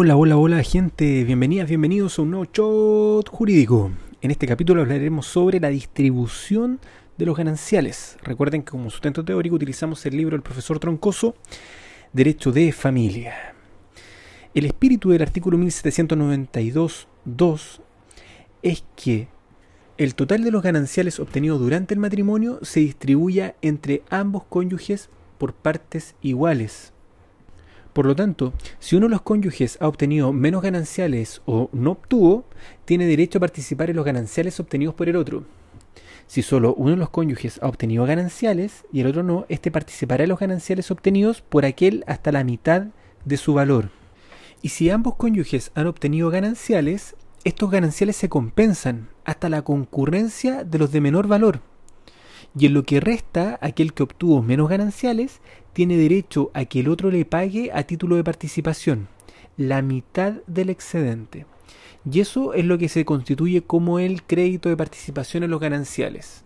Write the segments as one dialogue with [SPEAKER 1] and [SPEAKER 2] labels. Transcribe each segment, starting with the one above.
[SPEAKER 1] Hola, hola, hola gente, bienvenidas, bienvenidos a un nuevo shot jurídico. En este capítulo hablaremos sobre la distribución de los gananciales. Recuerden que como sustento teórico utilizamos el libro del profesor Troncoso, Derecho de Familia. El espíritu del artículo 1792.2 es que el total de los gananciales obtenidos durante el matrimonio se distribuya entre ambos cónyuges por partes iguales. Por lo tanto, si uno de los cónyuges ha obtenido menos gananciales o no obtuvo, tiene derecho a participar en los gananciales obtenidos por el otro. Si solo uno de los cónyuges ha obtenido gananciales y el otro no, éste participará en los gananciales obtenidos por aquel hasta la mitad de su valor. Y si ambos cónyuges han obtenido gananciales, estos gananciales se compensan hasta la concurrencia de los de menor valor. Y en lo que resta, aquel que obtuvo menos gananciales tiene derecho a que el otro le pague a título de participación la mitad del excedente. Y eso es lo que se constituye como el crédito de participación en los gananciales.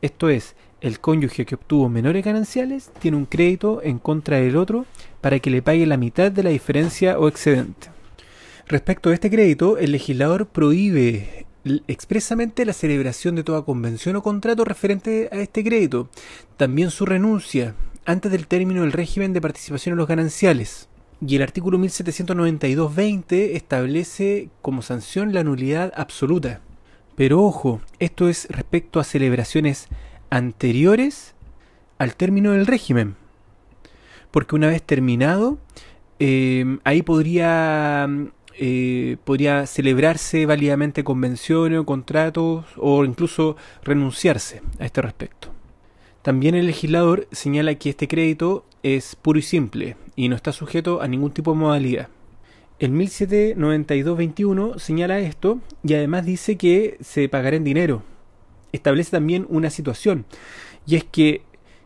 [SPEAKER 1] Esto es, el cónyuge que obtuvo menores gananciales tiene un crédito en contra del otro para que le pague la mitad de la diferencia o excedente. Respecto a este crédito, el legislador prohíbe expresamente la celebración de toda convención o contrato referente a este crédito, también su renuncia, antes del término del régimen de participación en los gananciales. Y el artículo 1792-20 establece como sanción la nulidad absoluta. Pero ojo, esto es respecto a celebraciones anteriores al término del régimen. Porque una vez terminado, eh, ahí podría, eh, podría celebrarse válidamente convenciones o contratos o incluso renunciarse a este respecto. También el legislador señala que este crédito es puro y simple y no está sujeto a ningún tipo de modalidad. El 1792-21 señala esto y además dice que se pagará en dinero. Establece también una situación y es que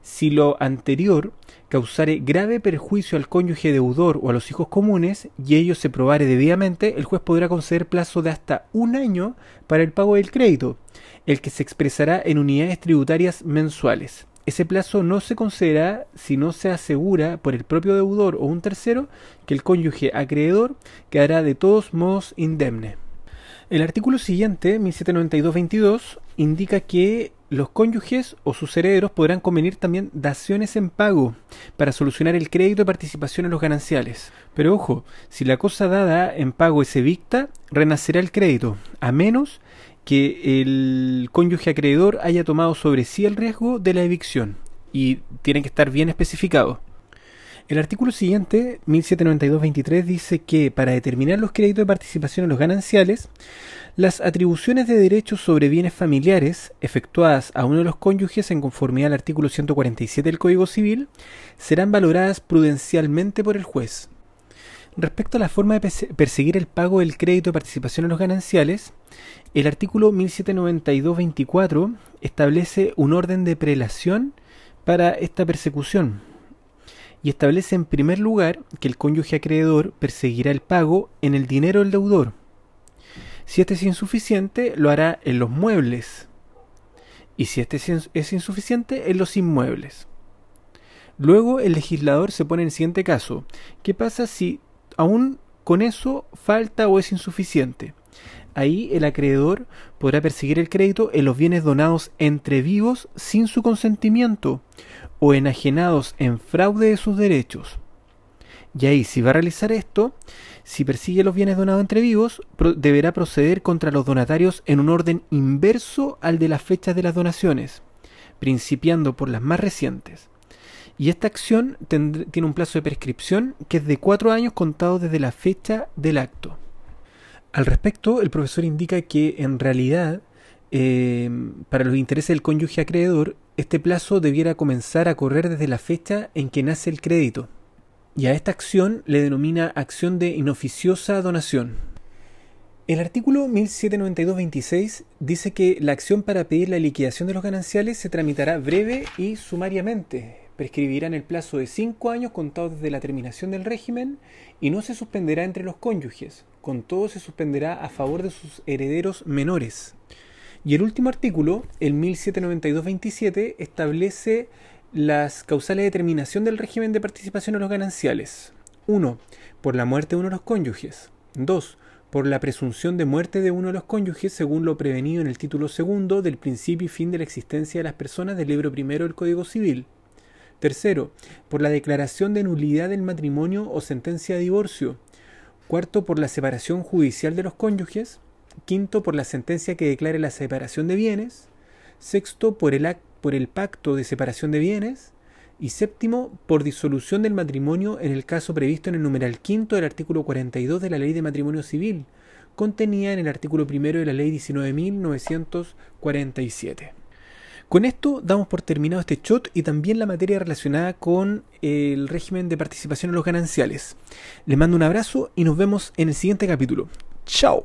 [SPEAKER 1] si lo anterior causare grave perjuicio al cónyuge deudor o a los hijos comunes y ello se probare debidamente, el juez podrá conceder plazo de hasta un año para el pago del crédito, el que se expresará en unidades tributarias mensuales. Ese plazo no se concederá si no se asegura por el propio deudor o un tercero que el cónyuge acreedor quedará de todos modos indemne. El artículo siguiente, 1792-22, indica que los cónyuges o sus herederos podrán convenir también daciones en pago para solucionar el crédito de participación en los gananciales. Pero ojo, si la cosa dada en pago es evicta, renacerá el crédito, a menos que el cónyuge acreedor haya tomado sobre sí el riesgo de la evicción y tiene que estar bien especificado. El artículo siguiente, 1792-23, dice que para determinar los créditos de participación en los gananciales, las atribuciones de derechos sobre bienes familiares efectuadas a uno de los cónyuges en conformidad al artículo 147 del Código Civil serán valoradas prudencialmente por el juez. Respecto a la forma de perseguir el pago del crédito de participación en los gananciales, el artículo 1792-24 establece un orden de prelación para esta persecución y establece en primer lugar que el cónyuge acreedor perseguirá el pago en el dinero del deudor. Si este es insuficiente, lo hará en los muebles. Y si este es insuficiente, en los inmuebles. Luego el legislador se pone en el siguiente caso. ¿Qué pasa si aún con eso falta o es insuficiente? Ahí el acreedor podrá perseguir el crédito en los bienes donados entre vivos sin su consentimiento o enajenados en fraude de sus derechos. Y ahí, si va a realizar esto, si persigue los bienes donados entre vivos, deberá proceder contra los donatarios en un orden inverso al de las fechas de las donaciones, principiando por las más recientes. Y esta acción tiene un plazo de prescripción que es de cuatro años contados desde la fecha del acto. Al respecto, el profesor indica que en realidad, eh, para los intereses del cónyuge acreedor, este plazo debiera comenzar a correr desde la fecha en que nace el crédito. Y a esta acción le denomina acción de inoficiosa donación. El artículo 1792-26 dice que la acción para pedir la liquidación de los gananciales se tramitará breve y sumariamente, prescribirá en el plazo de cinco años contado desde la terminación del régimen y no se suspenderá entre los cónyuges, con todo se suspenderá a favor de sus herederos menores. Y el último artículo, el 1792-27, establece las causales de determinación del régimen de participación en los gananciales. 1. por la muerte de uno de los cónyuges. 2. Por la presunción de muerte de uno de los cónyuges según lo prevenido en el título segundo del principio y fin de la existencia de las personas del libro primero del Código Civil. Tercero, por la declaración de nulidad del matrimonio o sentencia de divorcio. Cuarto, por la separación judicial de los cónyuges. Quinto, por la sentencia que declare la separación de bienes. Sexto, por el, por el pacto de separación de bienes. Y séptimo, por disolución del matrimonio en el caso previsto en el numeral quinto del artículo 42 de la Ley de Matrimonio Civil, contenida en el artículo primero de la Ley 19.947. Con esto damos por terminado este shot y también la materia relacionada con el régimen de participación en los gananciales. Les mando un abrazo y nos vemos en el siguiente capítulo. ¡Chao!